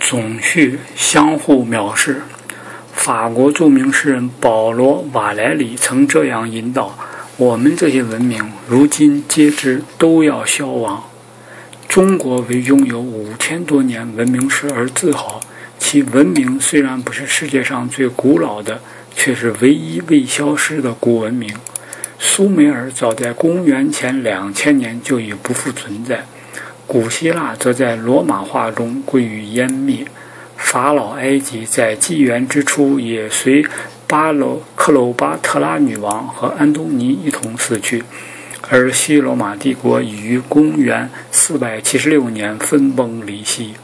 总序相互藐视。法国著名诗人保罗·瓦莱里曾这样引导：我们这些文明，如今皆知都要消亡。中国为拥有五千多年文明史而自豪，其文明虽然不是世界上最古老的，却是唯一未消失的古文明。苏美尔早在公元前两千年就已不复存在，古希腊则在罗马化中归于湮灭。法老埃及在纪元之初也随巴罗克鲁巴特拉女王和安东尼一同死去，而西罗马帝国已于公元476年分崩离析。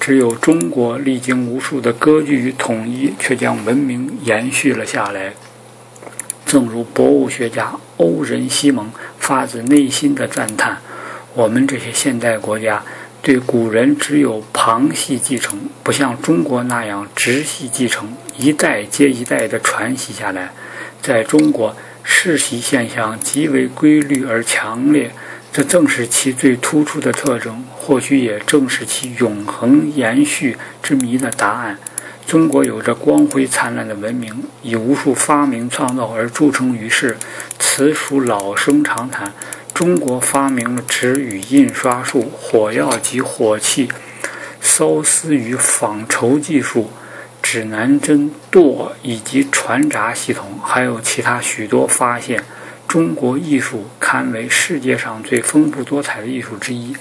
只有中国历经无数的割据与统一，却将文明延续了下来。正如博物学家欧仁西蒙发自内心的赞叹：“我们这些现代国家。”对古人只有旁系继承，不像中国那样直系继承，一代接一代的传袭下来。在中国，世袭现象极为规律而强烈，这正是其最突出的特征，或许也正是其永恒延续之谜的答案。中国有着光辉灿烂的文明，以无数发明创造而著称于世，此属老生常谈。中国发明了纸与印刷术、火药及火器、缫丝与纺绸技术、指南针、舵以及船闸系统，还有其他许多发现。中国艺术堪为世界上最丰富多彩的艺术之一，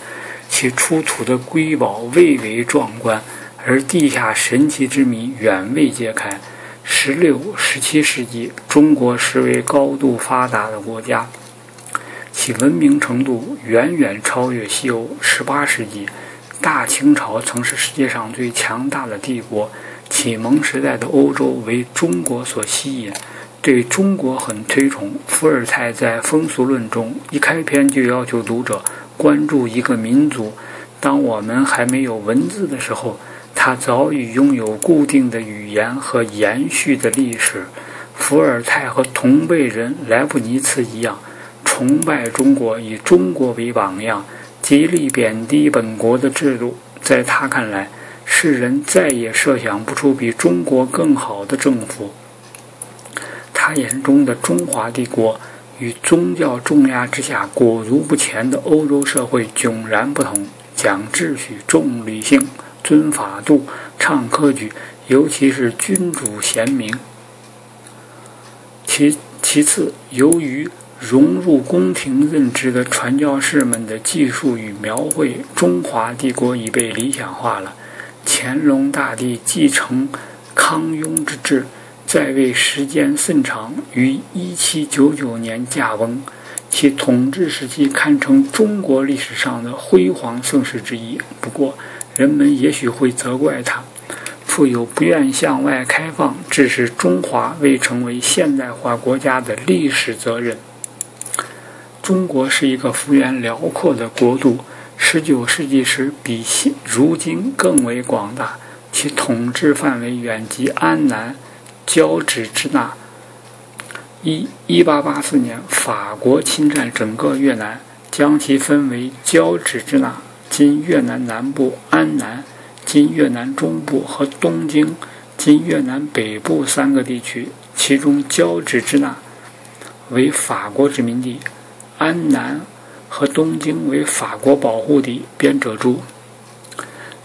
其出土的瑰宝蔚为壮观，而地下神奇之谜远未揭开。十六、十七世纪，中国实为高度发达的国家。其文明程度远远超越西欧。18世纪，大清朝曾是世界上最强大的帝国。启蒙时代的欧洲为中国所吸引，对中国很推崇。伏尔泰在《风俗论》中一开篇就要求读者关注一个民族。当我们还没有文字的时候，他早已拥有固定的语言和延续的历史。伏尔泰和同辈人莱布尼茨一样。崇拜中国，以中国为榜样，极力贬低本国的制度。在他看来，世人再也设想不出比中国更好的政府。他眼中的中华帝国与宗教重压之下裹足不前的欧洲社会迥然不同，讲秩序、重理性、尊法度、唱科举，尤其是君主贤明。其其次，由于融入宫廷任职的传教士们的技术与描绘，中华帝国已被理想化了。乾隆大帝继承康雍之治，在位时间甚长，于1799年驾崩，其统治时期堪称中国历史上的辉煌盛世之一。不过，人们也许会责怪他，富有不愿向外开放，致使中华未成为现代化国家的历史责任。中国是一个幅员辽阔的国度，19世纪时比现如今更为广大，其统治范围远及安南、交趾支那。一1884年，法国侵占整个越南，将其分为交趾支那（今越南南部）、安南（今越南中部）和东京（今越南北部）三个地区，其中交趾支那为法国殖民地。安南和东京为法国保护地。编者注：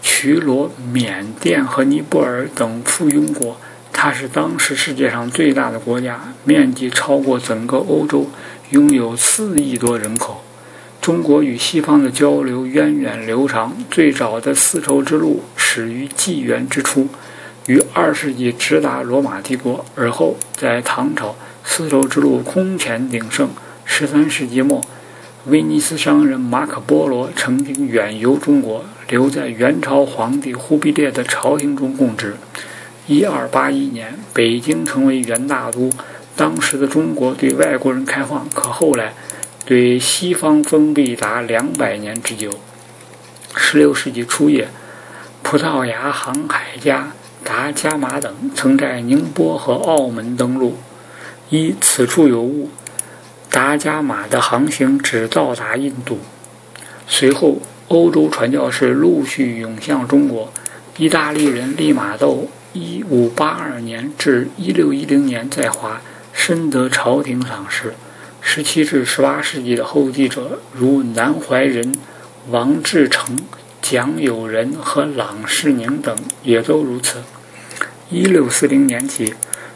渠罗、缅甸和尼泊尔等附庸国，它是当时世界上最大的国家，面积超过整个欧洲，拥有四亿多人口。中国与西方的交流源远流长，最早的丝绸之路始于纪元之初，于二世纪直达罗马帝国，而后在唐朝，丝绸之路空前鼎盛。十三世纪末，威尼斯商人马可·波罗曾经远游中国，留在元朝皇帝忽必烈的朝廷中供职。一二八一年，北京成为元大都。当时的中国对外国人开放，可后来对西方封闭达两百年之久。十六世纪初叶，葡萄牙航海家达伽马等曾在宁波和澳门登陆。一此处有误。达伽马的航行只到达印度，随后欧洲传教士陆续涌向中国。意大利人利玛窦一五八二年至一六一零年在华，深得朝廷赏识。十七至十八世纪的后继者，如南怀仁、王志成、蒋友仁和郎世宁等，也都如此。一六四零年起，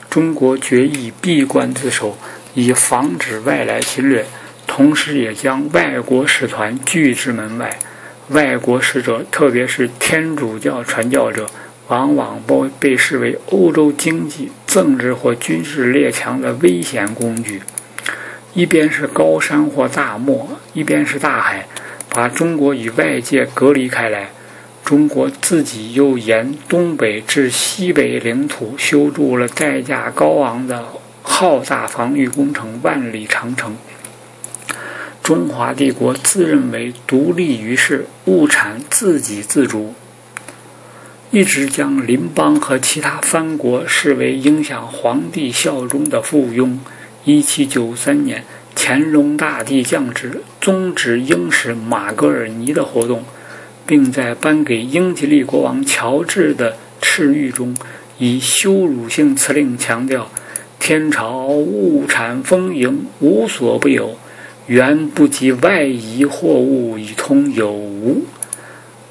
中国决意闭关自守，以防止外来侵略，同时也将外国使团拒之门外。外国使者，特别是天主教传教者，往往被被视为欧洲经济、政治或军事列强的危险工具。一边是高山或大漠，一边是大海，把中国与外界隔离开来。中国自己又沿东北至西北领土修筑了代价高昂的浩大防御工程——万里长城。中华帝国自认为独立于世，物产自给自足，一直将邻邦和其他藩国视为影响皇帝效忠的附庸。一七九三年，乾隆大帝降旨，终止英使马格尔尼的活动，并在颁给英吉利国王乔治的敕谕中，以羞辱性辞令强调：天朝物产丰盈，无所不有，原不及外夷货物以通有无。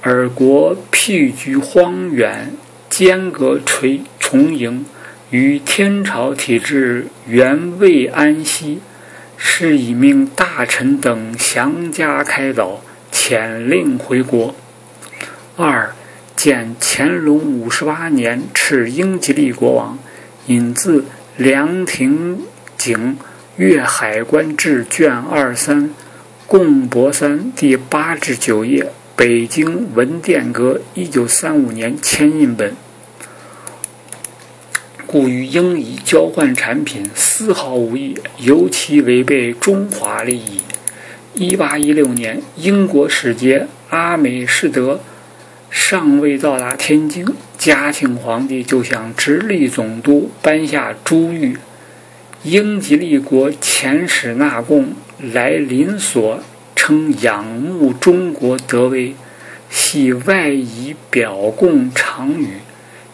尔国僻居荒远，间隔垂重营。于天朝体制原未安息，是以命大臣等详加开导，遣令回国。二，见乾隆五十八年敕英吉利国王，引自梁廷景《粤海关志》卷二三，贡博三第八至九页，北京文殿阁一九三五年签印本。故与英以交换产品丝毫无益，尤其违背中华利益。一八一六年，英国使节阿美士德尚未到达天津，嘉庆皇帝就向直隶总督颁下珠谕：英吉利国遣使纳贡来临所，称仰慕中国德威，系外夷表贡常语。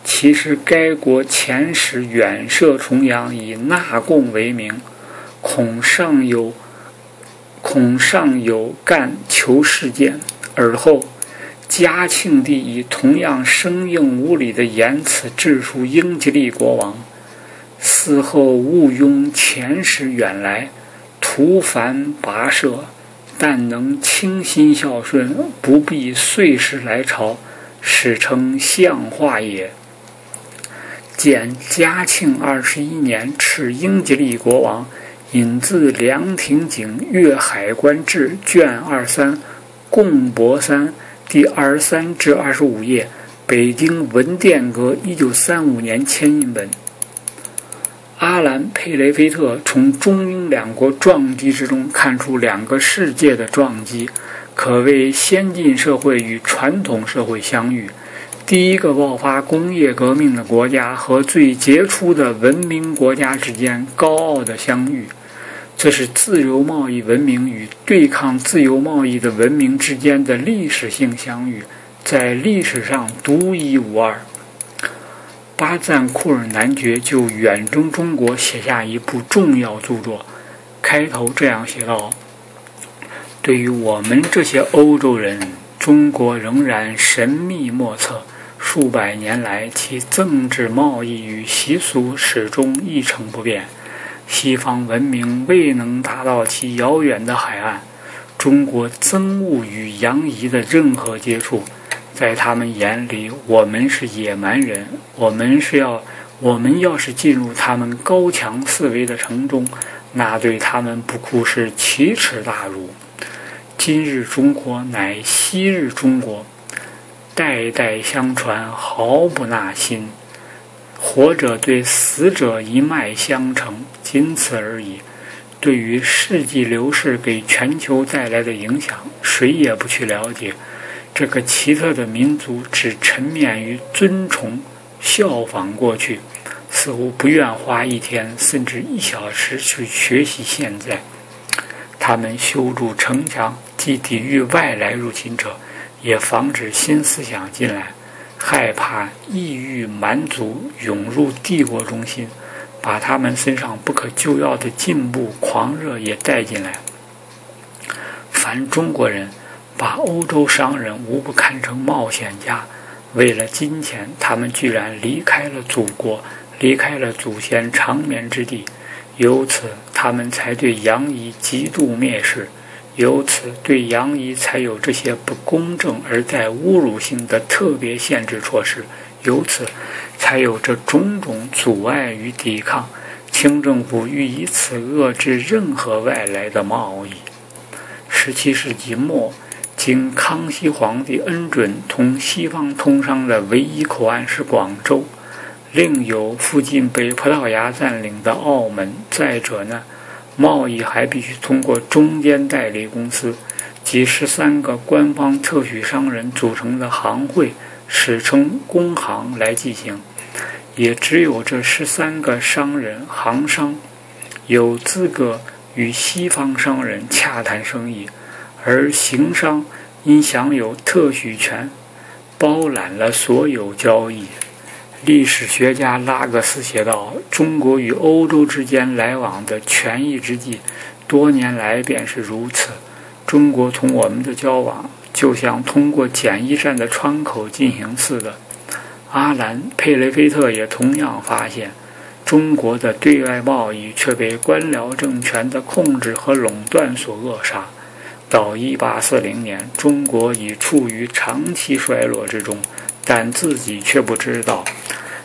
其实，该国遣使远涉重洋，以纳贡为名，恐尚有恐尚有干求事件。而后，嘉庆帝以同样生硬无礼的言辞致书英吉利国王：“嗣后毋庸遣使远来，徒烦跋涉，但能倾心孝顺，不必岁时来朝，史称相化也。”见嘉庆二十一年敕英吉利国王，引自梁廷景《粤海关志》卷二三，贡博三第二十三至二十五页，北京文殿阁一九三五年签印本。阿兰·佩雷菲特从中英两国撞击之中看出两个世界的撞击，可谓先进社会与传统社会相遇。第一个爆发工业革命的国家和最杰出的文明国家之间高傲的相遇，这是自由贸易文明与对抗自由贸易的文明之间的历史性相遇，在历史上独一无二。巴赞库尔男爵就远征中国写下一部重要著作，开头这样写道：“对于我们这些欧洲人，中国仍然神秘莫测。”数百年来，其政治、贸易与习俗始终一成不变。西方文明未能达到其遥远的海岸，中国憎恶与洋夷的任何接触。在他们眼里，我们是野蛮人。我们是要，我们要是进入他们高墙四围的城中，那对他们不哭是奇耻大辱。今日中国乃昔日中国。代代相传，毫不纳新。活者对死者一脉相承，仅此而已。对于世纪流逝给全球带来的影响，谁也不去了解。这个奇特的民族只沉湎于尊崇、效仿过去，似乎不愿花一天甚至一小时去学习现在。他们修筑城墙，既抵御外来入侵者。也防止新思想进来，害怕异域蛮族涌入帝国中心，把他们身上不可救药的进步狂热也带进来。凡中国人把欧洲商人无不看成冒险家，为了金钱，他们居然离开了祖国，离开了祖先长眠之地，由此他们才对杨仪极度蔑视。由此，对杨仪才有这些不公正而带侮辱性的特别限制措施；由此，才有这种种阻碍与抵抗。清政府欲以此遏制任何外来的贸易。十七世纪末，经康熙皇帝恩准，同西方通商的唯一口岸是广州，另有附近被葡萄牙占领的澳门。再者呢？贸易还必须通过中间代理公司，及十三个官方特许商人组成的行会，史称工行来进行。也只有这十三个商人行商，有资格与西方商人洽谈生意，而行商因享有特许权，包揽了所有交易。历史学家拉格斯写道：“中国与欧洲之间来往的权宜之计，多年来便是如此。中国同我们的交往，就像通过检疫站的窗口进行似的。”阿兰·佩雷菲特也同样发现，中国的对外贸易却被官僚政权的控制和垄断所扼杀。到1840年，中国已处于长期衰落之中。但自己却不知道，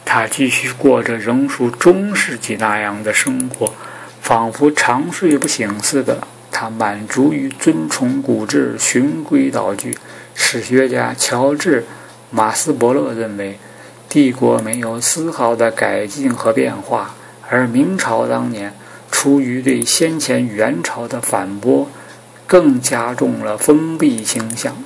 他继续过着仍属中世纪那样的生活，仿佛长睡不醒似的。他满足于遵从古制，循规蹈矩。史学家乔治·马斯伯勒认为，帝国没有丝毫的改进和变化，而明朝当年出于对先前元朝的反驳，更加重了封闭倾向。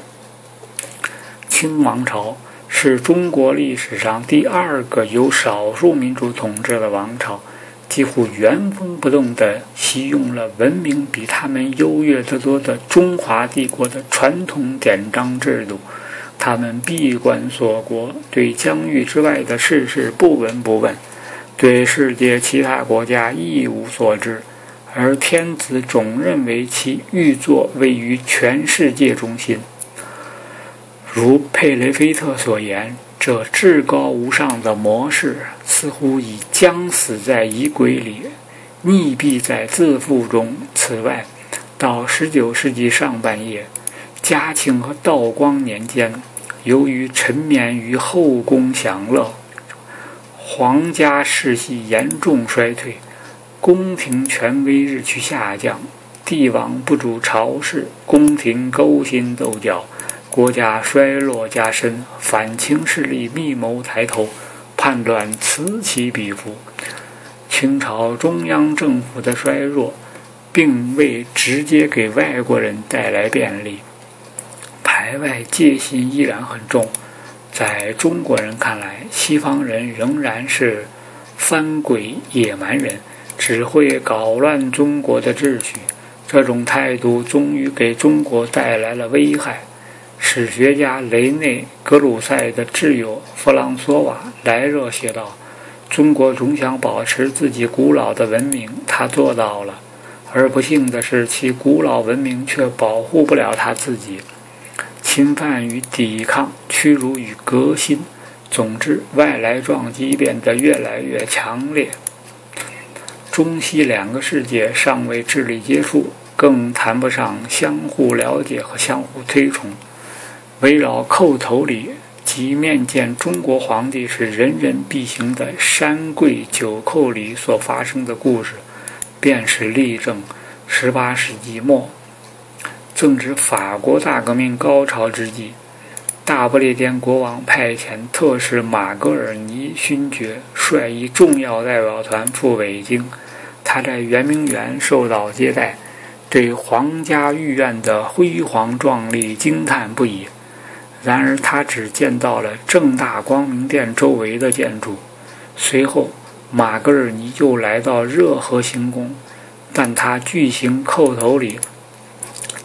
清王朝。是中国历史上第二个由少数民族统治的王朝，几乎原封不动地袭用了文明比他们优越得多的中华帝国的传统典章制度。他们闭关锁国，对疆域之外的事事不闻不问，对世界其他国家一无所知，而天子总认为其玉座位于全世界中心。如佩雷菲特所言，这至高无上的模式似乎已将死在衣柜里，溺毙在自负中。此外，到19世纪上半叶，嘉庆和道光年间，由于沉湎于后宫享乐，皇家世系严重衰退，宫廷权威日趋下降，帝王不主朝事，宫廷勾心斗角。国家衰落加深，反清势力密谋抬头，叛乱此起彼伏。清朝中央政府的衰弱，并未直接给外国人带来便利，排外戒心依然很重。在中国人看来，西方人仍然是番鬼野蛮人，只会搞乱中国的秩序。这种态度终于给中国带来了危害。史学家雷内·格鲁塞的挚友弗朗索瓦·莱热写道：“中国总想保持自己古老的文明，他做到了；而不幸的是，其古老文明却保护不了他自己。侵犯与抵抗，屈辱与革新，总之，外来撞击变得越来越强烈。中西两个世界尚未智力接触，更谈不上相互了解和相互推崇。”围绕叩头礼及面见中国皇帝是人人必行的山跪九叩礼所发生的故事，便是例证。十八世纪末，正值法国大革命高潮之际，大不列颠国王派遣特使马格尔尼勋爵率一重要代表团赴北京。他在圆明园受到接待，对皇家御苑的辉煌壮丽惊叹不已。然而，他只见到了正大光明殿周围的建筑。随后，马格尔尼又来到热河行宫，但他拒行叩头礼，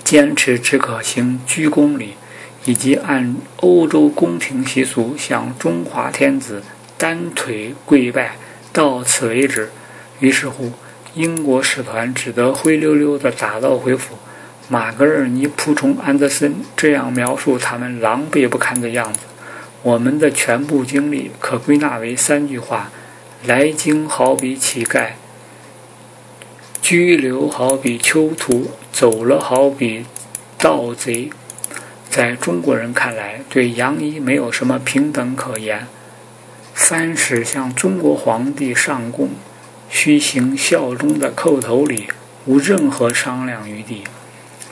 坚持只可行鞠躬礼，以及按欧洲宫廷习俗向中华天子单腿跪拜，到此为止。于是乎，英国使团只得灰溜溜地打道回府。马格尔尼仆从安德森这样描述他们狼狈不堪的样子：我们的全部经历可归纳为三句话：来京好比乞丐。拘留好比囚徒，走了好比盗贼。在中国人看来，对杨仪没有什么平等可言。凡是向中国皇帝上贡，需行效忠的叩头礼，无任何商量余地。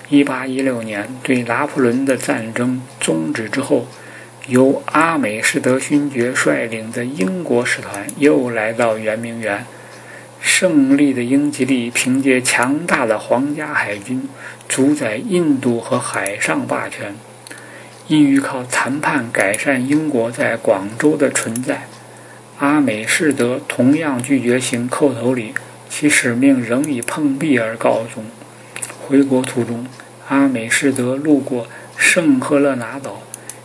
一八一六年，对拿破仑的战争终止之后，由阿美士德勋爵率领的英国使团又来到圆明园。胜利的英吉利凭借强大的皇家海军，主宰印度和海上霸权。意欲靠谈判改善英国在广州的存在，阿美士德同样拒绝行叩头礼，其使命仍以碰壁而告终。回国途中，阿美士德路过圣赫勒拿岛，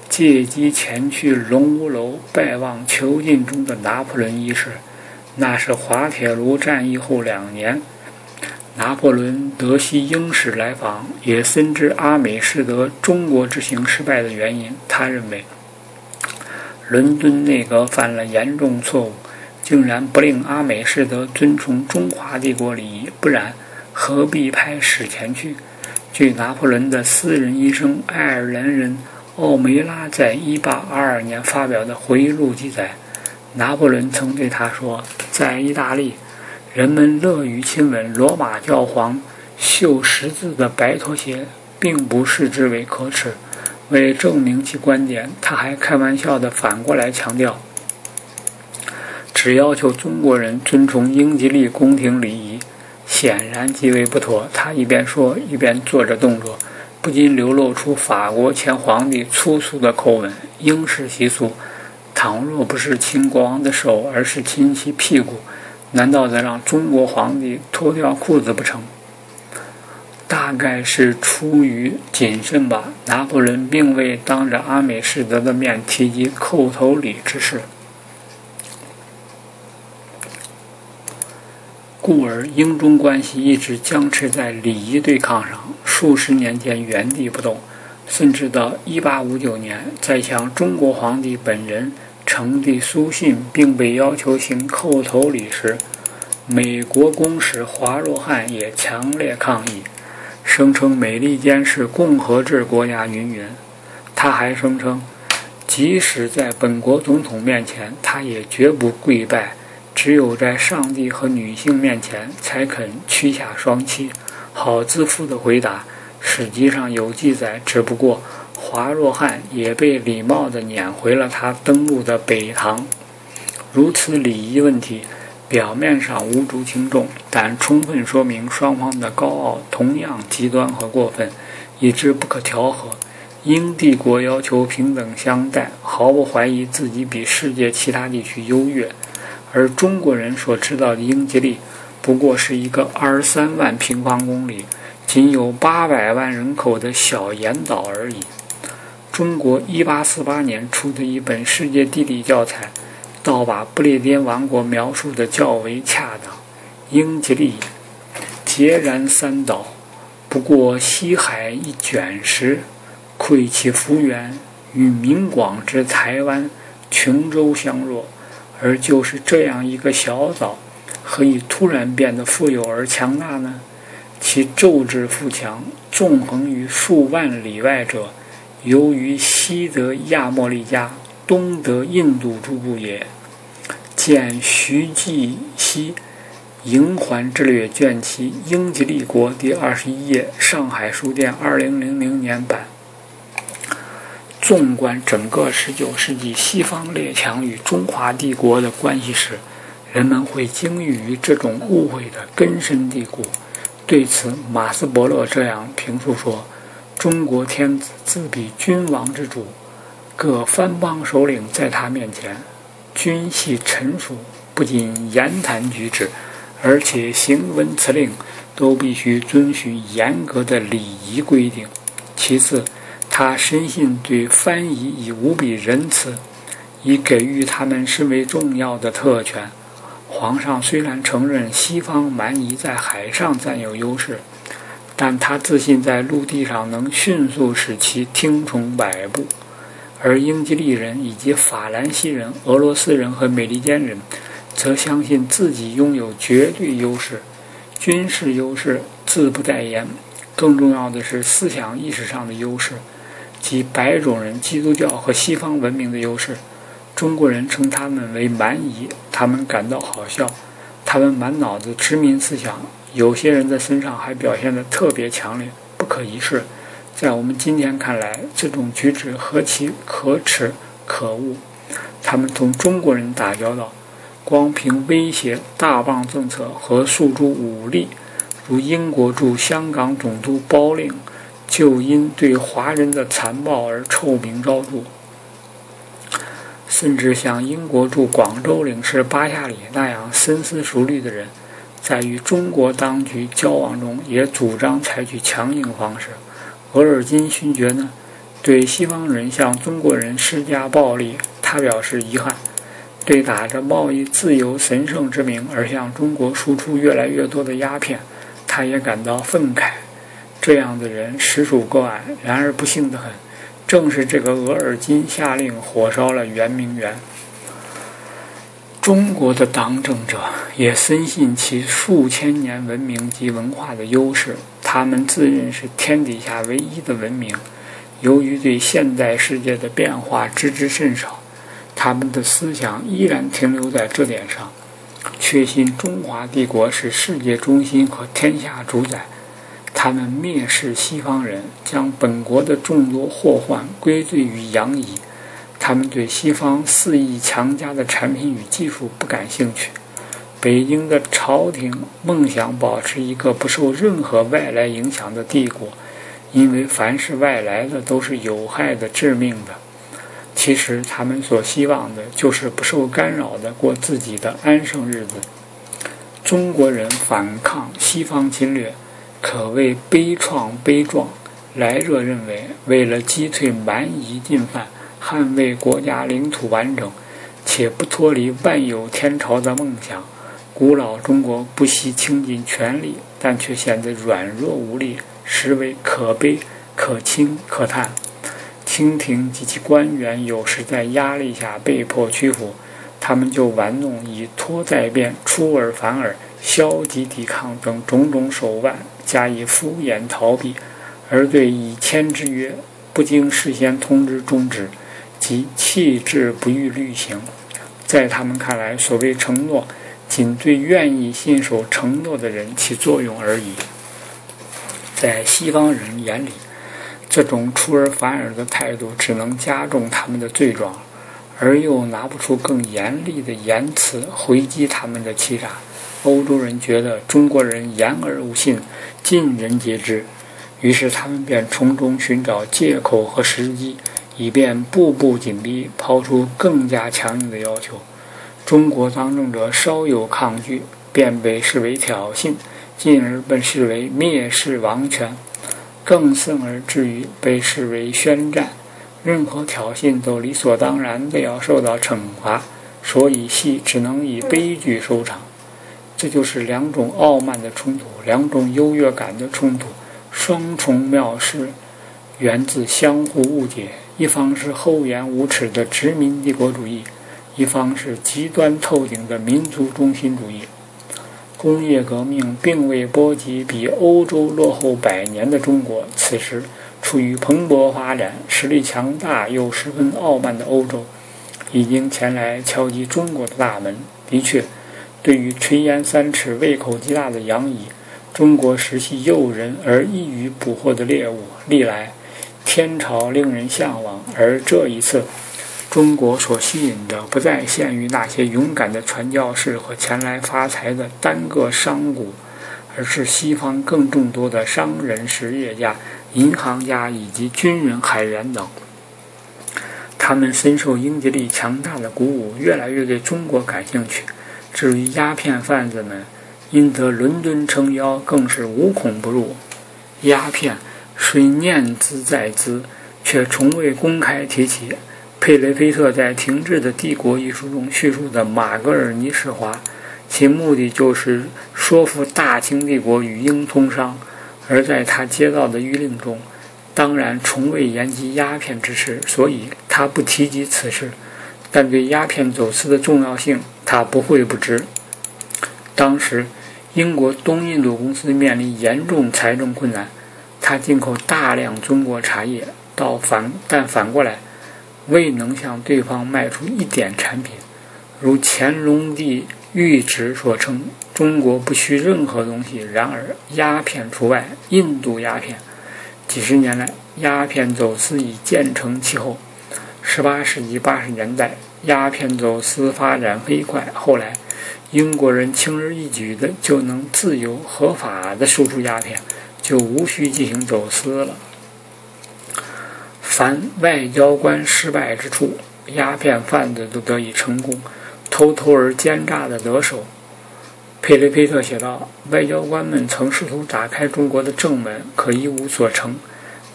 借机前去龙屋楼拜望囚禁中的拿破仑一世。那是滑铁卢战役后两年，拿破仑得悉英使来访，也深知阿美士德中国之行失败的原因。他认为，伦敦内阁犯了严重错误，竟然不令阿美士德遵从中华帝国礼仪，不然何必派使前去？据拿破仑的私人医生爱尔兰人奥梅拉在1822年发表的回忆录记载。拿破仑曾对他说：“在意大利，人们乐于亲吻罗马教皇绣十字的白拖鞋，并不视之为可耻。”为证明其观点，他还开玩笑地反过来强调：“只要求中国人遵从英吉利宫廷礼仪，显然极为不妥。”他一边说，一边做着动作，不禁流露出法国前皇帝粗俗的口吻：“英式习俗。”倘若不是亲国王的手，而是亲其屁股，难道得让中国皇帝脱掉裤子不成？大概是出于谨慎吧。拿破仑并未当着阿美士德的面提及叩头礼之事，故而英中关系一直僵持在礼仪对抗上，数十年间原地不动。甚至到1859年，在向中国皇帝本人呈递书信，并被要求行叩头礼时，美国公使华若汉也强烈抗议，声称美利坚是共和制国家。云云。他还声称，即使在本国总统面前，他也绝不跪拜，只有在上帝和女性面前才肯屈下双膝。好自负地回答。史籍上有记载，只不过华若汉也被礼貌地撵回了他登陆的北唐。如此礼仪问题，表面上无足轻重，但充分说明双方的高傲同样极端和过分，以致不可调和。英帝国要求平等相待，毫不怀疑自己比世界其他地区优越，而中国人所知道的英吉利，不过是一个二十三万平方公里。仅有八百万人口的小岩岛而已。中国1848年出的一本世界地理教材，倒把不列颠王国描述的较为恰当。英吉利，孑然三岛，不过西海一卷石，溃其幅员，与明广之台湾、琼州相若。而就是这样一个小岛，何以突然变得富有而强大呢？其骤至富强，纵横于数万里外者，由于西得亚莫利加，东得印度诸部也。见徐继熙《营环之略》卷七《英吉利国》第二十一页，上海书店二零零零年版。纵观整个十九世纪西方列强与中华帝国的关系时，人们会惊异于这种误会的根深蒂固。对此，马斯伯勒这样评述说：“中国天子自比君王之主，各藩邦首领在他面前，均系臣属，不仅言谈举止，而且行文辞令都必须遵循严格的礼仪规定。其次，他深信对翻译已无比仁慈，以给予他们甚为重要的特权。皇上虽然承认西方蛮夷在海上占有优势，但他自信在陆地上能迅速使其听从摆布。而英吉利人以及法兰西人、俄罗斯人和美利坚人，则相信自己拥有绝对优势，军事优势自不待言。更重要的是思想意识上的优势，即白种人、基督教和西方文明的优势。中国人称他们为蛮夷，他们感到好笑。他们满脑子殖民思想，有些人的身上还表现得特别强烈，不可一世。在我们今天看来，这种举止何其可耻可恶！他们同中国人打交道，光凭威胁、大棒政策和诉诸武力，如英国驻香港总督包令，就因对华人的残暴而臭名昭著。甚至像英国驻广州领事巴夏里那样深思熟虑的人，在与中国当局交往中，也主张采取强硬方式。额尔金勋爵呢，对西方人向中国人施加暴力，他表示遗憾；对打着贸易自由神圣之名而向中国输出越来越多的鸦片，他也感到愤慨。这样的人实属个案，然而不幸得很，正是这个额尔金下令火烧了圆明园。中国的党政者也深信其数千年文明及文化的优势。他们自认是天底下唯一的文明，由于对现代世界的变化知之甚少，他们的思想依然停留在这点上，确信中华帝国是世界中心和天下主宰。他们蔑视西方人，将本国的众多祸患归罪于洋夷。他们对西方肆意强加的产品与技术不感兴趣。北京的朝廷梦想保持一个不受任何外来影响的帝国，因为凡是外来的都是有害的、致命的。其实他们所希望的就是不受干扰的过自己的安生日子。中国人反抗西方侵略，可谓悲怆悲壮。来热认为，为了击退蛮夷进犯，捍卫国家领土完整，且不脱离万有天朝的梦想。古老中国不惜倾尽全力，但却显得软弱无力，实为可悲、可亲、可叹。清廷及其官员有时在压力下被迫屈服，他们就玩弄以拖再变、出尔反尔、消极抵抗等种种手腕加以敷衍逃避，而对已签之约不经事先通知终止，即弃之不予履行。在他们看来，所谓承诺。仅对愿意信守承诺的人起作用而已。在西方人眼里，这种出尔反尔的态度只能加重他们的罪状，而又拿不出更严厉的言辞回击他们的欺诈。欧洲人觉得中国人言而无信，尽人皆知，于是他们便从中寻找借口和时机，以便步步紧逼，抛出更加强硬的要求。中国当政者稍有抗拒，便被视为挑衅，进而被视为蔑视王权，更甚而至于被视为宣战。任何挑衅都理所当然地要受到惩罚，所以戏只能以悲剧收场。这就是两种傲慢的冲突，两种优越感的冲突，双重藐视，源自相互误解。一方是厚颜无耻的殖民帝国主义。一方是极端透顶的民族中心主义，工业革命并未波及比欧洲落后百年的中国。此时处于蓬勃发展、实力强大又十分傲慢的欧洲，已经前来敲击中国的大门。的确，对于垂涎三尺、胃口极大的洋夷，中国时系诱人而易于捕获的猎物。历来，天朝令人向往，而这一次。中国所吸引的不再限于那些勇敢的传教士和前来发财的单个商贾，而是西方更众多的商人、实业家、银行家以及军人、海员等。他们深受英吉利强大的鼓舞，越来越对中国感兴趣。至于鸦片贩子们，因得伦敦撑腰，更是无孔不入。鸦片虽念兹在兹。却从未公开提起。佩雷菲特在《停滞的帝国》一书中叙述的马格尔尼使华，其目的就是说服大清帝国与英通商；而在他接到的谕令中，当然从未言及鸦片之事，所以他不提及此事。但对鸦片走私的重要性，他不会不知。当时，英国东印度公司面临严重财政困难，他进口大量中国茶叶，到反但反过来。未能向对方卖出一点产品，如乾隆帝谕旨所称，中国不需任何东西。然而鸦片除外，印度鸦片，几十年来鸦片走私已渐成气候。18世纪80年代，鸦片走私发展飞快，后来英国人轻而易举的就能自由合法的输出鸦片，就无需进行走私了。凡外交官失败之处，鸦片贩子都得以成功，偷偷而奸诈的得手。佩雷菲特写道：“外交官们曾试图打开中国的正门，可一无所成；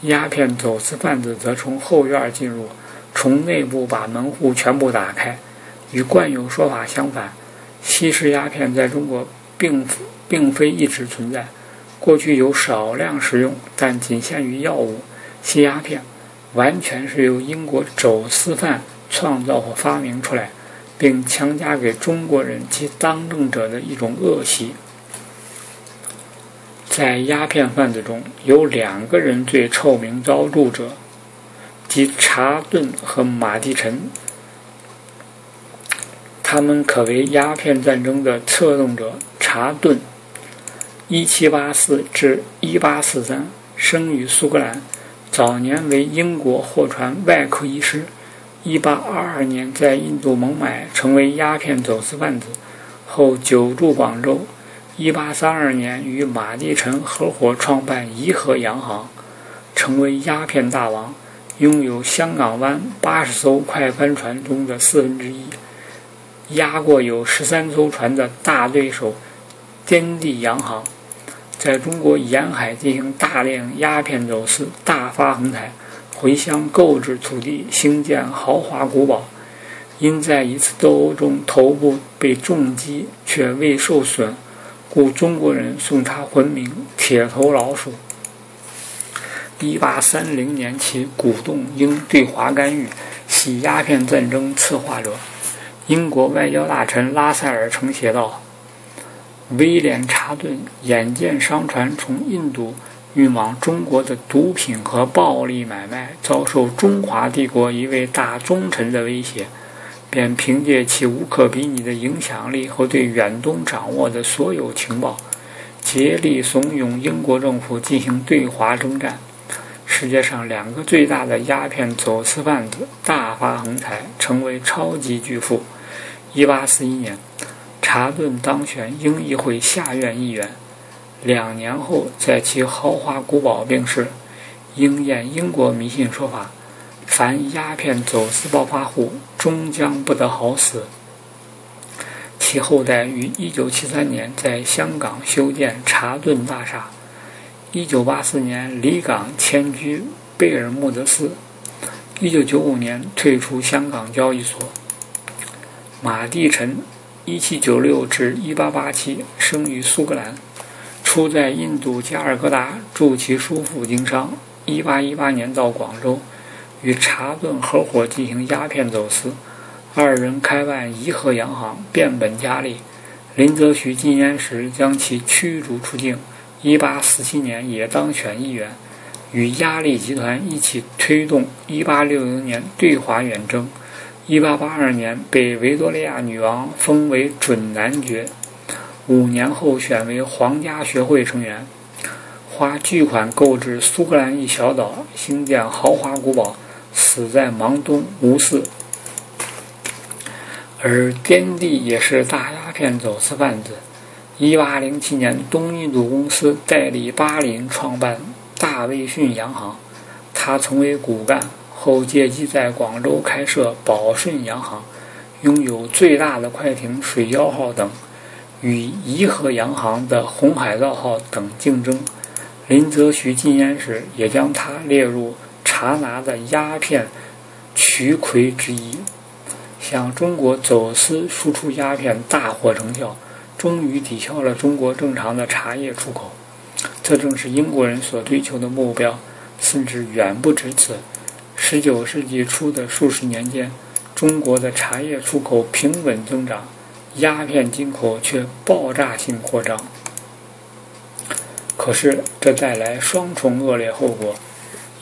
鸦片走私贩子则从后院进入，从内部把门户全部打开。与惯有说法相反，吸食鸦片在中国并并非一直存在，过去有少量使用，但仅限于药物。吸鸦片。”完全是由英国走私犯创造或发明出来，并强加给中国人及当政者的一种恶习。在鸦片贩子中有两个人最臭名昭著者，及查顿和马蒂臣。他们可为鸦片战争的策动者。查顿，1784至1843，生于苏格兰。早年为英国货船外科医师，1822年在印度孟买成为鸦片走私贩子，后久驻广州。1832年与马蒂臣合伙创办颐和洋行，成为鸦片大王，拥有香港湾80艘快帆船中的四分之一，压过有13艘船的大对手天地洋行。在中国沿海进行大量鸦片走私，大发横财，回乡购置土地，兴建豪华古堡。因在一次斗殴中头部被重击却未受损，故中国人送他魂名“铁头老鼠”。1830年起，鼓动英对华干预，系鸦片战争策划者。英国外交大臣拉塞尔曾写道。威廉·查顿眼见商船从印度运往中国的毒品和暴力买卖遭受中华帝国一位大忠臣的威胁，便凭借其无可比拟的影响力和对远东掌握的所有情报，竭力怂恿英国政府进行对华征战。世界上两个最大的鸦片走私贩子大发横财，成为超级巨富。1841年。查顿当选英议会下院议员，两年后在其豪华古堡病逝。应验英国迷信说法：凡鸦片走私暴发户，终将不得好死。其后代于1973年在香港修建查顿大厦，1984年离港迁居贝尔穆德斯，1995年退出香港交易所。马蒂臣。一七九六至一八八七，生于苏格兰，初在印度加尔各答助其叔父经商。一八一八年到广州，与查顿合伙进行鸦片走私，二人开办颐和洋行，变本加厉。林则徐禁烟时将其驱逐出境。一八四七年也当选议员，与压力集团一起推动一八六零年对华远征。一八八二年被维多利亚女王封为准男爵，五年后选为皇家学会成员，花巨款购置苏格兰一小岛，兴建豪华古堡，死在芒东无嗣。而滇地也是大鸦片走私贩子。一八零七年，东印度公司代理巴林创办大卫逊洋行，他成为骨干。后借机在广州开设宝顺洋行，拥有最大的快艇“水妖号”等，与颐和洋行的“红海盗号”等竞争。林则徐禁烟时，也将他列入查拿的鸦片渠魁之一。向中国走私输出鸦片大获成效，终于抵消了中国正常的茶叶出口。这正是英国人所追求的目标，甚至远不止此。十九世纪初的数十年间，中国的茶叶出口平稳增长，鸦片进口却爆炸性扩张。可是，这带来双重恶劣后果：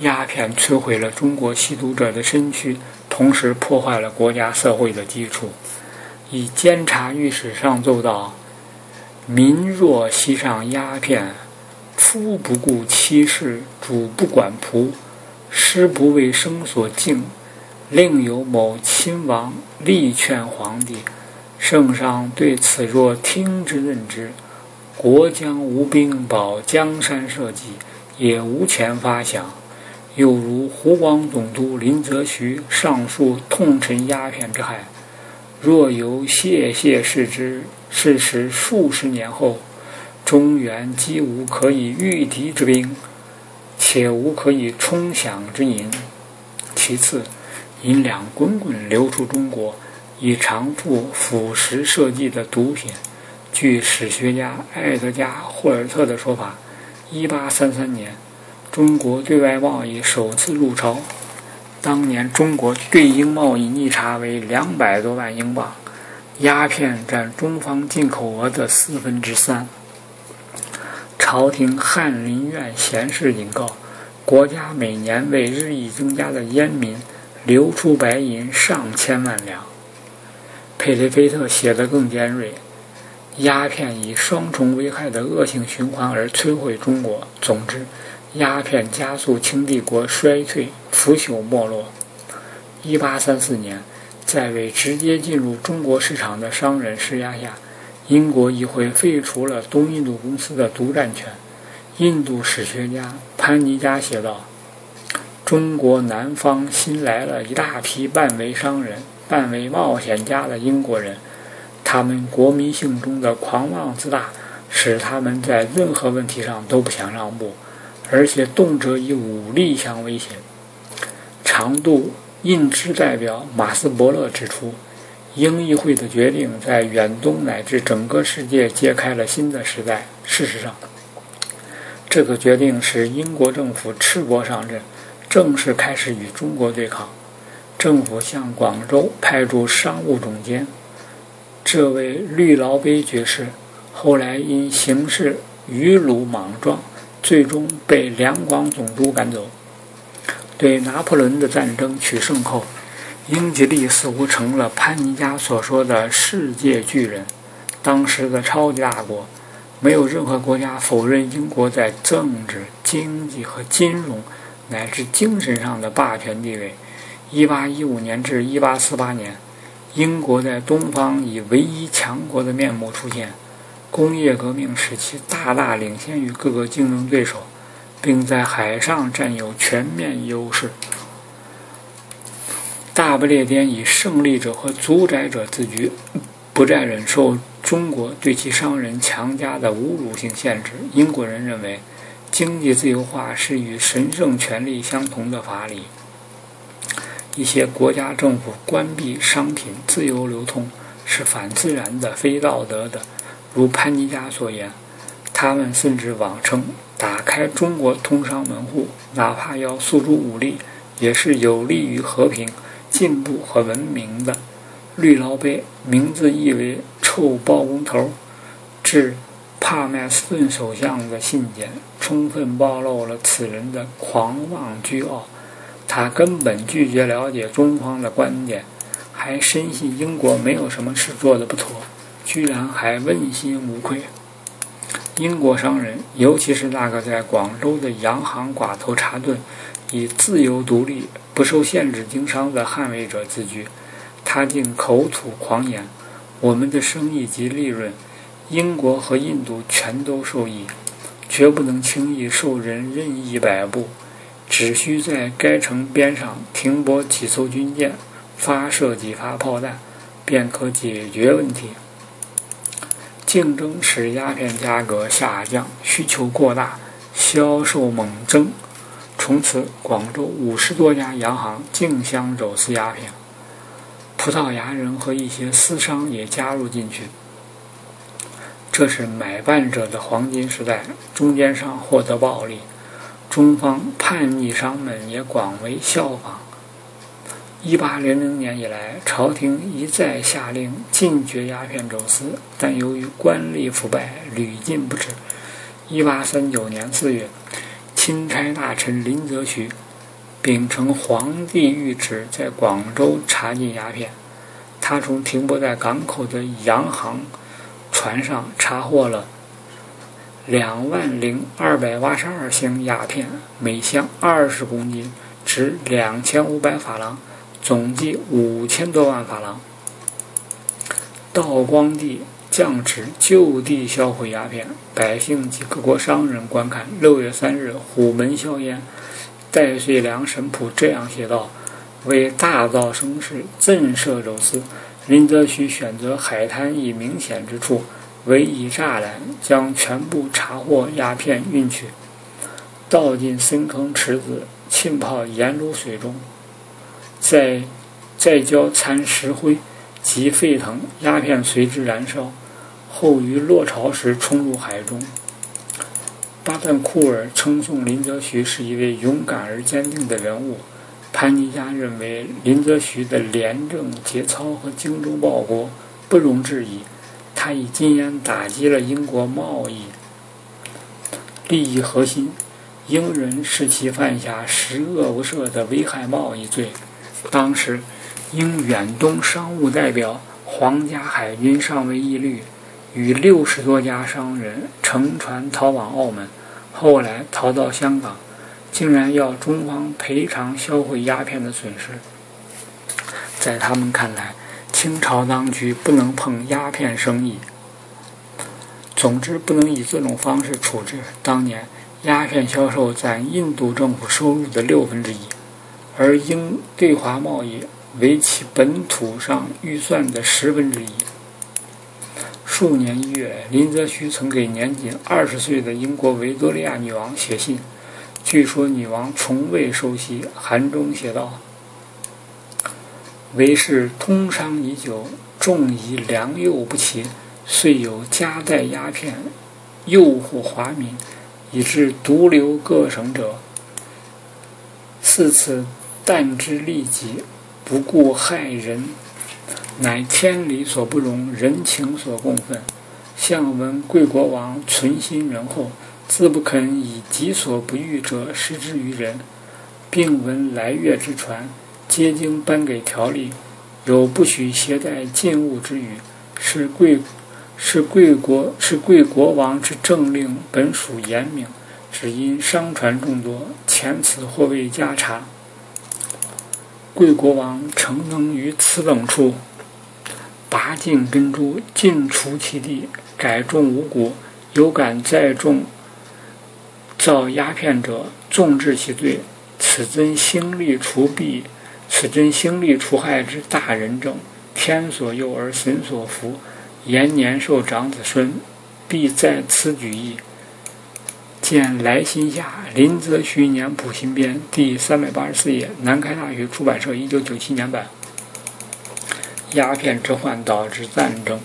鸦片摧毁了中国吸毒者的身躯。同时破坏了国家社会的基础。以监察御史上奏道：“民若吸上鸦片，夫不顾妻事，主不管仆，师不为生所敬，另有某亲王力劝皇帝，圣上对此若听之任之，国将无兵保江山社稷，也无钱发饷。”又如湖广总督林则徐上书痛陈鸦片之害，若由谢谢视之，是时数十年后，中原既无可以御敌之兵，且无可以充饷之银。其次，银两滚滚流出中国，以偿付腐蚀设计的毒品。据史学家艾德加·霍尔特的说法，一八三三年。中国对外贸易首次入超，当年中国对英贸易逆差为两百多万英镑，鸦片占中方进口额的四分之三。朝廷翰林院贤士警告，国家每年为日益增加的烟民流出白银上千万两。佩雷菲特写得更尖锐，鸦片以双重危害的恶性循环而摧毁中国。总之。鸦片加速清帝国衰退、腐朽、没落。一八三四年，在为直接进入中国市场的商人施压下，英国议会废除了东印度公司的独占权。印度史学家潘尼加写道：“中国南方新来了一大批半为商人、半为冒险家的英国人，他们国民性中的狂妄自大，使他们在任何问题上都不想让步。”而且动辄以武力相威胁。长度印支代表马斯伯勒指出，英议会的决定在远东乃至整个世界揭开了新的时代。事实上，这个决定使英国政府赤膊上阵，正式开始与中国对抗。政府向广州派驻商务总监，这位绿劳杯爵士后来因行事愚鲁莽撞。最终被两广总督赶走。对拿破仑的战争取胜后，英吉利似乎成了潘尼加所说的世界巨人。当时的超级大国，没有任何国家否认英国在政治、经济和金融乃至精神上的霸权地位。1815年至1848年，英国在东方以唯一强国的面目出现。工业革命使其大大领先于各个竞争对手，并在海上占有全面优势。大不列颠以胜利者和主宰者自居，不再忍受中国对其商人强加的侮辱性限制。英国人认为，经济自由化是与神圣权利相同的法理。一些国家政府关闭商品自由流通是反自然的、非道德的。如潘尼加所言，他们甚至妄称打开中国通商门户，哪怕要诉诸武力，也是有利于和平、进步和文明的。绿劳杯名字意为“臭包工头”，致帕麦斯顿首相的信件，充分暴露了此人的狂妄倨傲。他根本拒绝了解中方的观点，还深信英国没有什么事做得不妥。居然还问心无愧。英国商人，尤其是那个在广州的洋行寡头查顿，以自由独立、不受限制经商的捍卫者自居。他竟口吐狂言：“我们的生意及利润，英国和印度全都受益，绝不能轻易受人任意摆布。只需在该城边上停泊几艘军舰，发射几发炮弹，便可解决问题。”竞争使鸦片价格下降，需求过大，销售猛增。从此广州五十多家洋行竞相走私鸦片，葡萄牙人和一些私商也加入进去。这是买办者的黄金时代，中间商获得暴利，中方叛逆商们也广为效仿。一八零零年以来，朝廷一再下令禁绝鸦片走私，但由于官吏腐败，屡禁不止。一八三九年四月，钦差大臣林则徐秉承皇帝谕旨，在广州查禁鸦片。他从停泊在港口的洋行。船上查获了两万零二百八十二箱鸦片，每箱二十公斤，值两千五百法郎，总计五千多万法郎。道光帝降旨就地销毁鸦片，百姓及各国商人观看。六月三日，虎门销烟，戴遂良神甫这样写道：“为大造声势，震慑走私。”林则徐选择海滩一明显之处，围以栅栏，将全部查获鸦片运去，倒进深坑池子，浸泡盐卤水中，再再浇掺石灰及沸腾，鸦片随之燃烧，后于落潮时冲入海中。巴旦库尔称颂林则徐是一位勇敢而坚定的人物。潘尼家认为林则徐的廉政节操和精忠报国不容置疑，他以禁烟打击了英国贸易利益核心，英人视其犯下十恶不赦的危害贸易罪。当时，英远东商务代表皇家海军上尉义律与六十多家商人乘船逃往澳门，后来逃到香港。竟然要中方赔偿销毁鸦片的损失，在他们看来，清朝当局不能碰鸦片生意。总之，不能以这种方式处置。当年，鸦片销售占印度政府收入的六分之一，而英对华贸易为其本土上预算的十分之一。数年一月，林则徐曾给年仅二十岁的英国维多利亚女王写信。据说女王从未收悉，函中写道：“为是通商已久，重以良莠不齐，遂有夹带鸦片，诱惑华民，以致毒流各省者。四次但知利己，不顾害人，乃天理所不容，人情所共愤。相闻贵国王存心仁厚。”自不肯以己所不欲者施之于人，并闻来越之船，皆经颁给条例，有不许携带禁物之语，是贵是贵国是贵国王之政令，本属严明，只因商船众多，前此或未加查。贵国王诚能于此等处拔尽根株，尽除其地，改种五谷，有敢再种。造鸦片者，纵治其罪，此真兴利除弊，此真兴利除害之大仁政。天所佑而神所福，延年寿长子孙，必在此举义。见来信下林则徐年谱新编第三百八十四页，南开大学出版社一九九七年版。鸦片之患导致战争，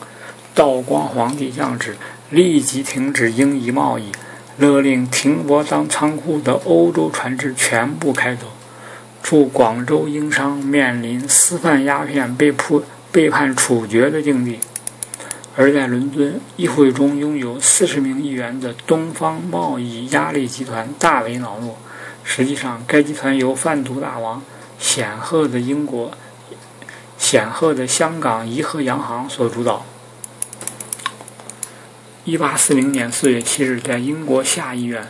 道光皇帝降旨，立即停止英夷贸易。勒令停泊当仓库的欧洲船只全部开走，驻广州英商面临私贩鸦片被迫被判处决的境地。而在伦敦议会中拥有四十名议员的东方贸易压力集团大为恼怒。实际上，该集团由贩毒大王、显赫的英国、显赫的香港怡和洋行所主导。一八四零年四月七日，在英国下议院，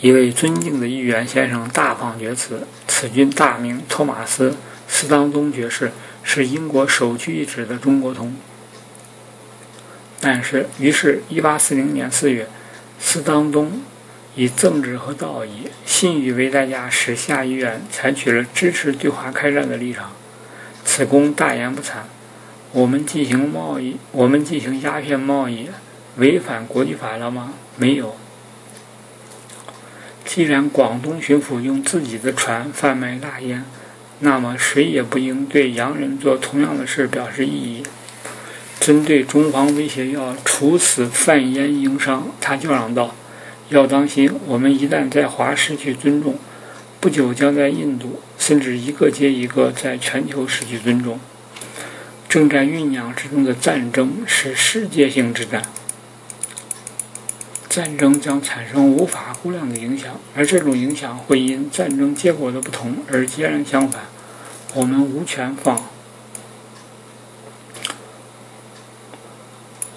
一位尊敬的议员先生大放厥词。此君大名托马斯·斯当宗爵士，是英国首屈一指的中国通。但是，于是，一八四零年四月，斯当东以政治和道义、信誉为代价，使下议院采取了支持对华开战的立场。此公大言不惭。我们进行贸易，我们进行鸦片贸易，违反国际法了吗？没有。既然广东巡抚用自己的船贩卖大烟，那么谁也不应对洋人做同样的事表示异议。针对中方威胁要处死贩烟营商，他叫嚷道：“要当心，我们一旦在华失去尊重，不久将在印度，甚至一个接一个，在全球失去尊重。正在酝酿之中的战争是世界性之战。”战争将产生无法估量的影响，而这种影响会因战争结果的不同而截然相反。我们无权放，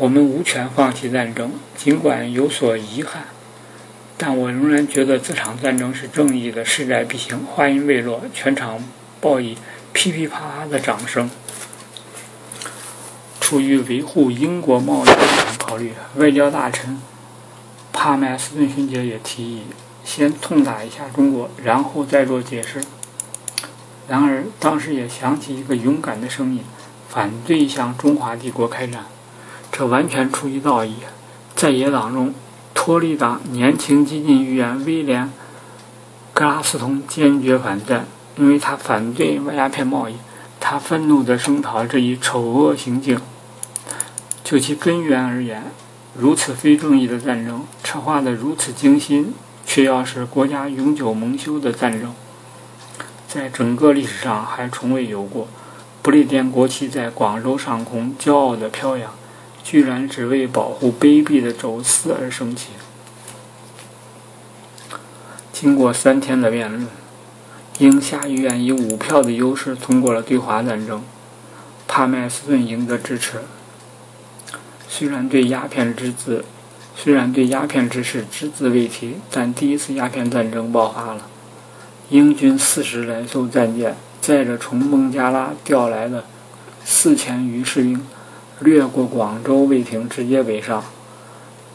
我们无权放弃战争，尽管有所遗憾，但我仍然觉得这场战争是正义的，势在必行。话音未落，全场报以噼噼啪啪的掌声。出于维护英国贸易的考虑，外交大臣。帕麦斯顿勋爵也提议先痛打一下中国，然后再做解释。然而，当时也响起一个勇敢的声音，反对向中华帝国开战。这完全出于道义。在野党中，托利党年轻激进议员威廉·格拉斯通坚决反战，因为他反对鸦片贸易。他愤怒地声讨这一丑恶行径。就其根源而言，如此非正义的战争，策划的如此精心，却要使国家永久蒙羞的战争，在整个历史上还从未有过。不列颠国旗在广州上空骄傲地飘扬，居然只为保护卑鄙的走私而生气。经过三天的辩论，英下议院以五票的优势通过了对华战争，帕麦斯顿赢得支持。虽然对鸦片之字，虽然对鸦片之事只字未提，但第一次鸦片战争爆发了。英军四十来艘战舰载着从孟加拉调来的四千余士兵，掠过广州卫亭，直接北上，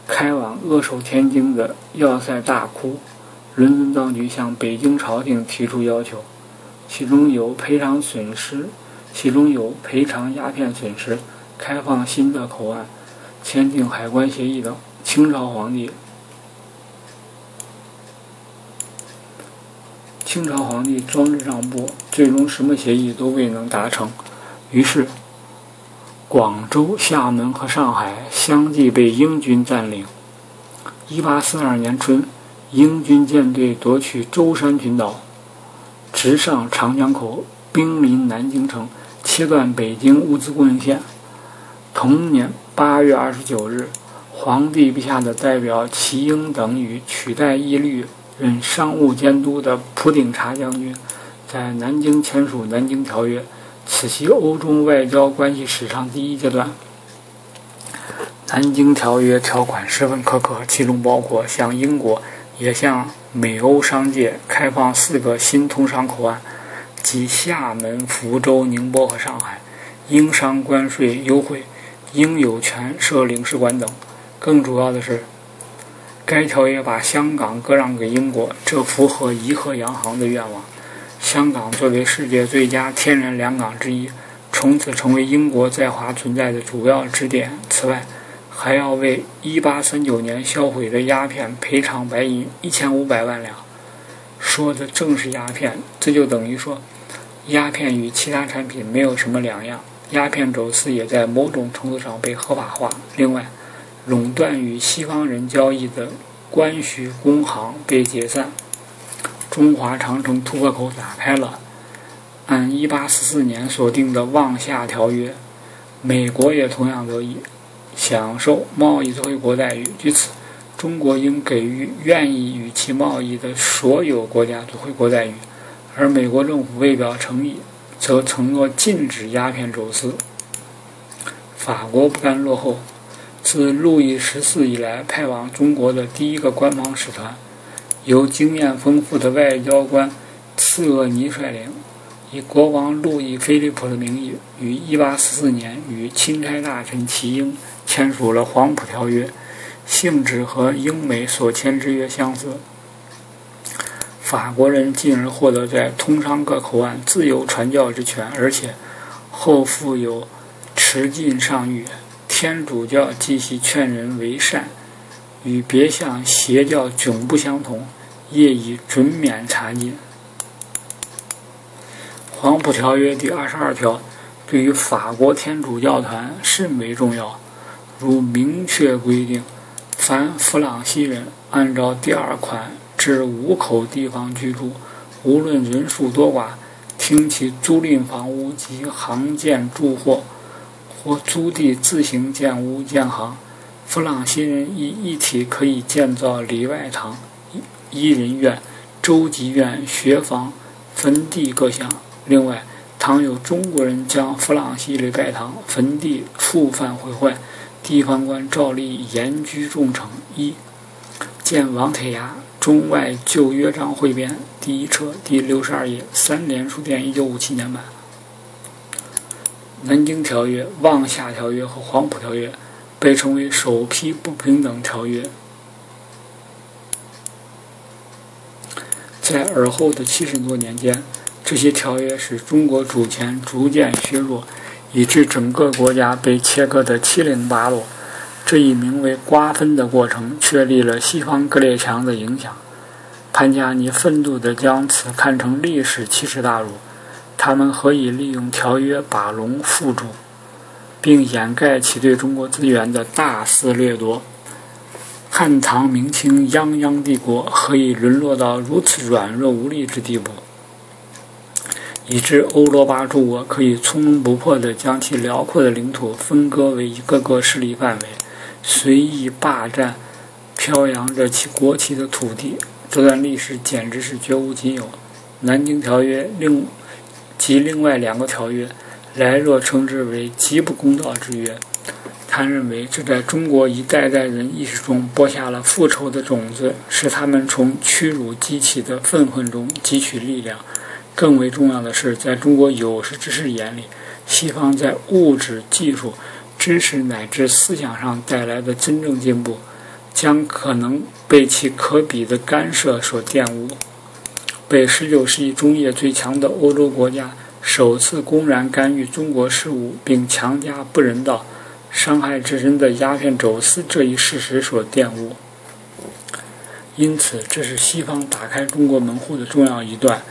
开往扼守天津的要塞大窟。伦敦当局向北京朝廷提出要求，其中有赔偿损失，其中有赔偿鸦片损失，开放新的口岸。签订海关协议等，清朝皇帝，清朝皇帝装着让步，最终什么协议都未能达成。于是，广州、厦门和上海相继被英军占领。一八四二年春，英军舰队夺取舟山群岛，直上长江口，兵临南京城，切断北京物资供应线。同年。八月二十九日，皇帝陛下的代表齐英等与取代义律任商务监督的普鼎察将军，在南京签署《南京条约》，此系欧中外交关系史上第一阶段。《南京条约》条款十分苛刻，其中包括向英国也向美欧商界开放四个新通商口岸，即厦门、福州、宁波和上海，英商关税优惠。应有权设领事馆等。更主要的是，该条约把香港割让给英国，这符合怡和洋行的愿望。香港作为世界最佳天然良港之一，从此成为英国在华存在的主要支点。此外，还要为1839年销毁的鸦片赔偿白银1500万两。说的正是鸦片，这就等于说，鸦片与其他产品没有什么两样。鸦片走私也在某种程度上被合法化。另外，垄断与西方人交易的关许工行被解散，中华长城突破口打开了。按1844年所定的《望厦条约》，美国也同样得以享受贸易最惠国待遇。据此，中国应给予愿意与其贸易的所有国家最惠国待遇，而美国政府为表诚意。则承诺禁止鸦片走私。法国不甘落后，自路易十四以来派往中国的第一个官方使团，由经验丰富的外交官次厄尼率领，以国王路易菲利普的名义，于1844年与钦差大臣齐英签署了《黄埔条约》，性质和英美所签之约相似。法国人进而获得在通商各口岸自由传教之权，而且后附有持禁上谕：天主教继续劝人为善，与别项邪教迥不相同。业已准免查禁。黄埔条约第二十二条对于法国天主教团甚为重要，如明确规定，凡弗朗西人按照第二款至五口地方居住，无论人数多寡，听其租赁房屋及行建住货，或租地自行建屋建行，弗朗西人一一体可以建造里外堂、一人院、州级院、学房、坟地各项。另外，倘有中国人将弗朗西礼拜堂、坟地触犯毁坏，地方官照例严居重惩。一，见王铁牙《中外旧约章汇编》第一册第六十二页，三联书店一九五七年版。南京条约、望夏条约和黄埔条约被称为首批不平等条约，在而后的七十多年间。这些条约使中国主权逐渐削弱，以致整个国家被切割得七零八落。这一名为瓜分的过程，确立了西方各列强的影响。潘加尼愤怒地将此看成历史奇耻大辱。他们何以利用条约把龙缚住，并掩盖其对中国资源的大肆掠夺？汉唐明清泱泱帝国何以沦落到如此软弱无力之地步？以致欧罗巴诸国可以从容不迫地将其辽阔的领土分割为一个个势力范围，随意霸占飘扬着其国旗的土地。这段历史简直是绝无仅有。南京条约另及另外两个条约，莱若称之为极不公道之约。他认为这在中国一代代人意识中播下了复仇的种子，使他们从屈辱激起的愤恨中汲取力量。更为重要的是，在中国有识之士眼里，西方在物质、技术、知识乃至思想上带来的真正进步，将可能被其可比的干涉所玷污。被19世纪中叶最强的欧洲国家首次公然干预中国事务，并强加不人道、伤害至深的鸦片走私这一事实所玷污。因此，这是西方打开中国门户的重要一段。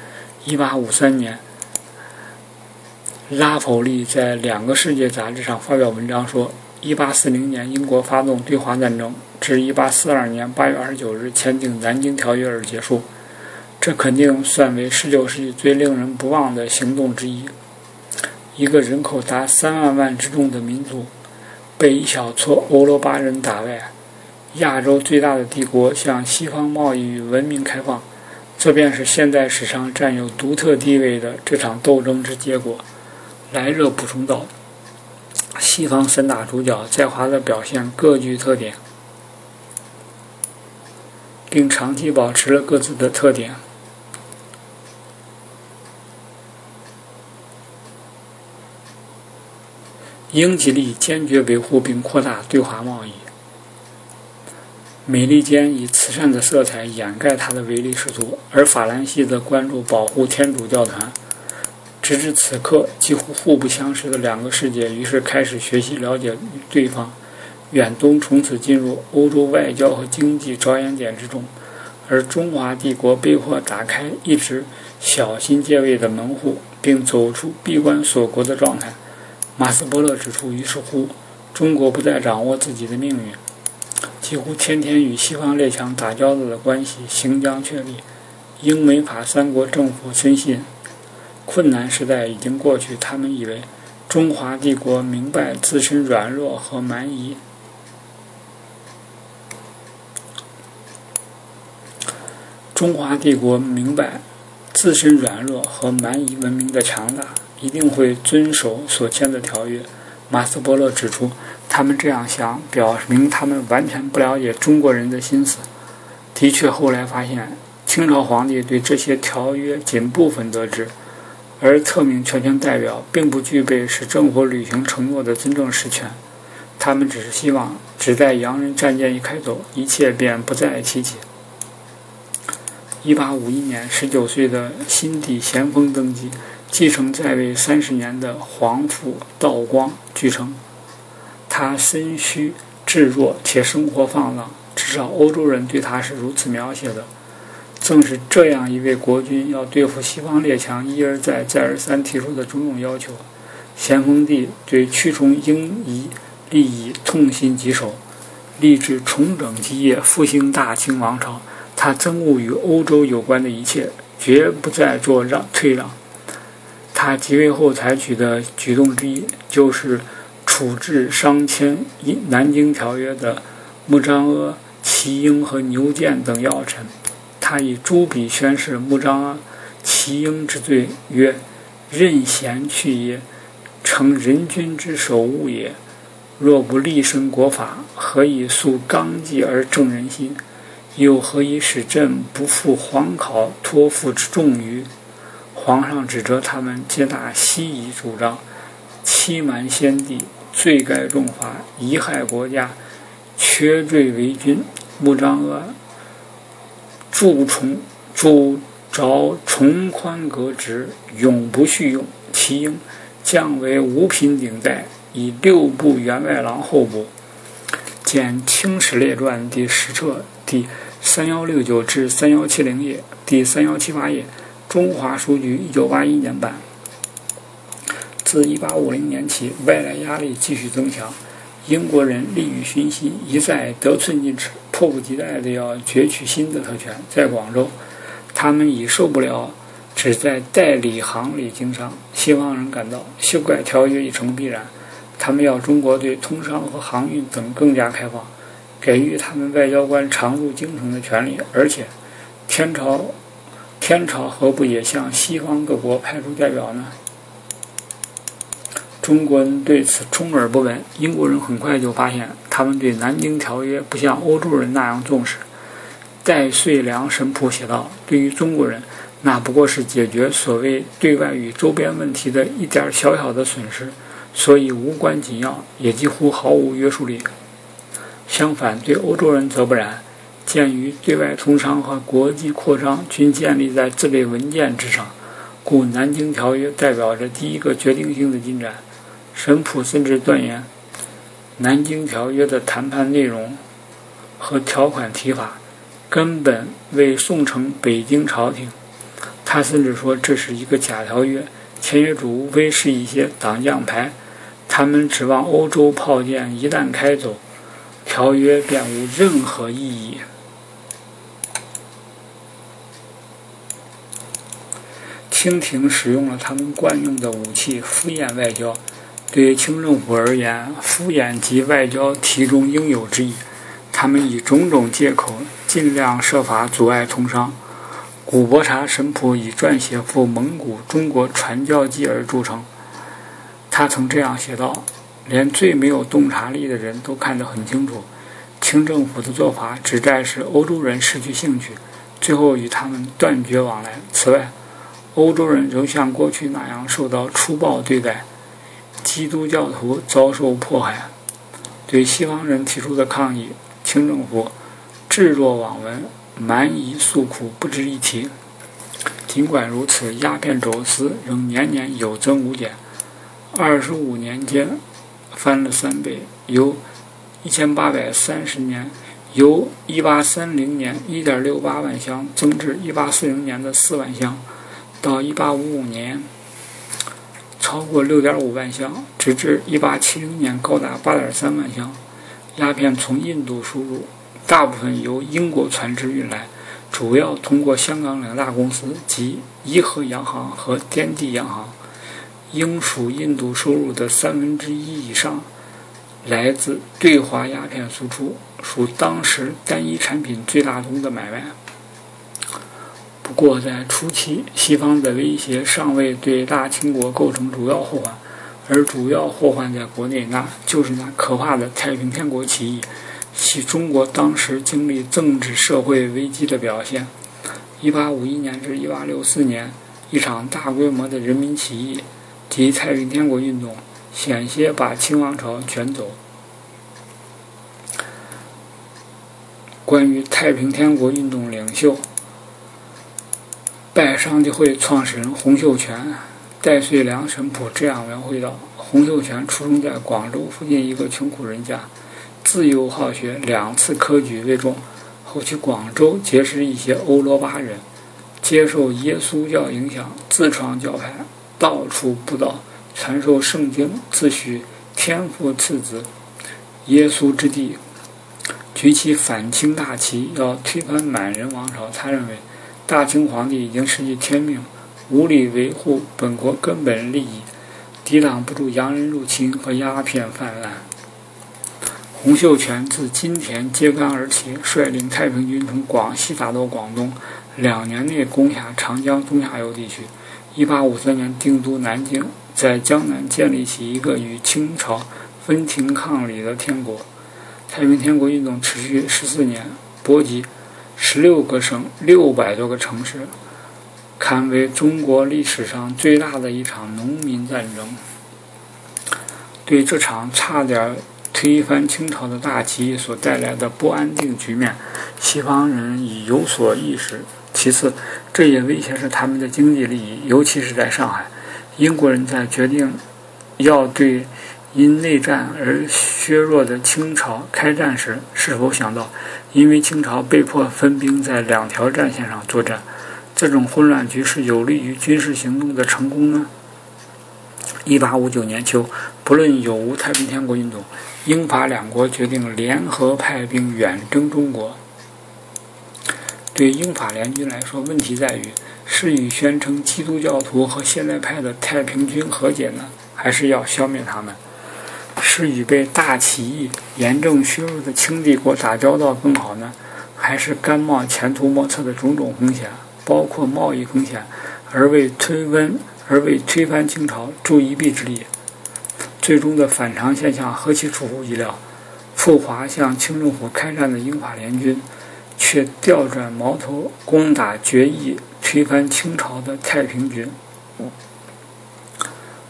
一八五三年，拉弗利在《两个世界》杂志上发表文章说：“一八四零年英国发动对华战争，至一八四二年八月二十九日签订《南京条约》而结束。这肯定算为十九世纪最令人不忘的行动之一。一个人口达三万万之众的民族，被一小撮欧罗巴人打败，亚洲最大的帝国向西方贸易与文明开放。”这便是现代史上占有独特地位的这场斗争之结果。莱热补充道：“西方三大主角在华的表现各具特点，并长期保持了各自的特点。英吉利坚决维护并扩大对华贸易。”美利坚以慈善的色彩掩盖他的唯利是图，而法兰西则关注保护天主教团。直至此刻，几乎互不相识的两个世界于是开始学习了解对方。远东从此进入欧洲外交和经济着眼点之中，而中华帝国被迫打开一直小心戒备的门户，并走出闭关锁国的状态。马斯伯勒指出，于是乎，中国不再掌握自己的命运。几乎天天与西方列强打交道的关系行将确立，英美法三国政府深信困难时代已经过去。他们以为中华帝国明白自身软弱和蛮夷，中华帝国明白自身软弱和蛮夷文明的强大，一定会遵守所签的条约。马斯伯勒指出。他们这样想，表明他们完全不了解中国人的心思。的确，后来发现，清朝皇帝对这些条约仅部分得知，而特命全权代表并不具备使政府履行承诺的真正实权。他们只是希望，只待洋人战舰一开走，一切便不再提起。一八五一年，十九岁的辛帝咸丰登基，继承在位三十年的皇父道光，据称。他身虚志弱且生活放浪，至少欧洲人对他是如此描写的。正是这样一位国君要对付西方列强一而再、再而三提出的种种要求，咸丰帝对驱虫英夷利益痛心疾首，立志重整基业，复兴大清王朝。他憎恶与欧洲有关的一切，绝不再做让退让。他即位后采取的举动之一，就是处置商签《南京条约》的穆彰阿、齐英和牛建等要臣。他以朱笔宣示穆彰阿、齐英之罪，曰：“任贤去也，成人君之首务也。若不立身国法，何以肃纲纪而正人心？又何以使朕不负皇考托付之重于？”皇上指责他们皆大西夷主张，欺瞒先帝，罪该重罚，贻害国家，缺罪为君。穆彰阿。铸崇铸着崇宽革职，永不续用。其应降为五品顶戴，以六部员外郎候补。见《清史列传》第十册第三幺六九至三幺七零页，第三幺七八页。中华书局一九八一年版。自一八五零年起，外来压力继续增强。英国人利欲熏心，一再得寸进尺，迫不及待地要攫取新的特权。在广州，他们已受不了只在代理行里经商。西方人感到修改条约已成必然，他们要中国对通商和航运等更加开放，给予他们外交官常驻京城的权利。而且，天朝，天朝何不也向西方各国派出代表呢？中国人对此充耳不闻。英国人很快就发现，他们对《南京条约》不像欧洲人那样重视。戴遂良神父写道：“对于中国人，那不过是解决所谓对外与周边问题的一点小小的损失，所以无关紧要，也几乎毫无约束力。相反，对欧洲人则不然。鉴于对外通商和国际扩张均建立在这类文件之上，故《南京条约》代表着第一个决定性的进展。”神甫甚至断言，《南京条约》的谈判内容和条款提法根本未送呈北京朝廷。他甚至说这是一个假条约，签约主无非是一些党将牌。他们指望欧洲炮舰一旦开走，条约便无任何意义。清廷使用了他们惯用的武器——敷衍外交。对清政府而言，敷衍即外交题中应有之意。他们以种种借口，尽量设法阻碍通商。古伯察神甫以撰写赴蒙古中国传教记而著称。他曾这样写道：“连最没有洞察力的人都看得很清楚，清政府的做法旨在使欧洲人失去兴趣，最后与他们断绝往来。此外，欧洲人仍像过去那样受到粗暴对待。”基督教徒遭受迫害，对西方人提出的抗议，清政府置若罔闻，蛮夷诉苦不值一提。尽管如此，鸦片走私仍年年有增无减，二十五年间翻了三倍，由一千八百三十年由一八三零年一点六八万箱增至一八四零年的四万箱，到一八五五年。超过六点五万箱，直至一八七零年高达八点三万箱。鸦片从印度输入，大部分由英国船只运来，主要通过香港两大公司即怡和洋行和天地洋行。英属印度收入的三分之一以上来自对华鸦片输出，属当时单一产品最大宗的买卖。不过，在初期，西方的威胁尚未对大清国构成主要祸患，而主要祸患在国内，那就是那可怕的太平天国起义，系中国当时经历政治社会危机的表现。1851年至1864年，一场大规模的人民起义及太平天国运动，险些把清王朝卷走。关于太平天国运动领袖。拜上帝会创始人洪秀全、戴遂良神父这样描绘道：洪秀全出生在广州附近一个穷苦人家，自幼好学，两次科举未中。后去广州结识一些欧罗巴人，接受耶稣教影响，自创教派，到处布道，传授圣经，自诩天父赐子，耶稣之地，举起反清大旗，要推翻满人王朝。他认为，大清皇帝已经失去天命，无力维护本国根本利益，抵挡不住洋人入侵和鸦片泛滥。洪秀全自金田揭竿而起，率领太平军从广西打到广东，两年内攻下长江中下游地区。1853年定都南京，在江南建立起一个与清朝分庭抗礼的天国。太平天国运动持续十四年，波及十六个省、六百多个城市，堪为中国历史上最大的一场农民战争。对这场差点。推翻清朝的大旗所带来的不安定局面，西方人已有所意识。其次，这也威胁着他们的经济利益，尤其是在上海。英国人在决定要对因内战而削弱的清朝开战时，是否想到，因为清朝被迫分兵在两条战线上作战，这种混乱局势有利于军事行动的成功呢？一八五九年秋，不论有无太平天国运动。英法两国决定联合派兵远征中国。对英法联军来说，问题在于是与宣称基督教徒和现代派的太平军和解呢，还是要消灭他们？是与被大起义严重削弱的清帝国打交道更好呢，还是甘冒前途莫测的种种风险，包括贸易风险，而为推温而为推翻清朝助一臂之力？最终的反常现象何其出乎意料！赴华向清政府开战的英法联军，却调转矛头攻打决议推翻清朝的太平军。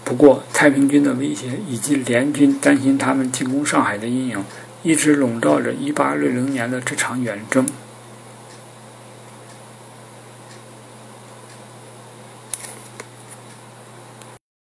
不过，太平军的威胁以及联军担心他们进攻上海的阴影，一直笼罩着1860年的这场远征。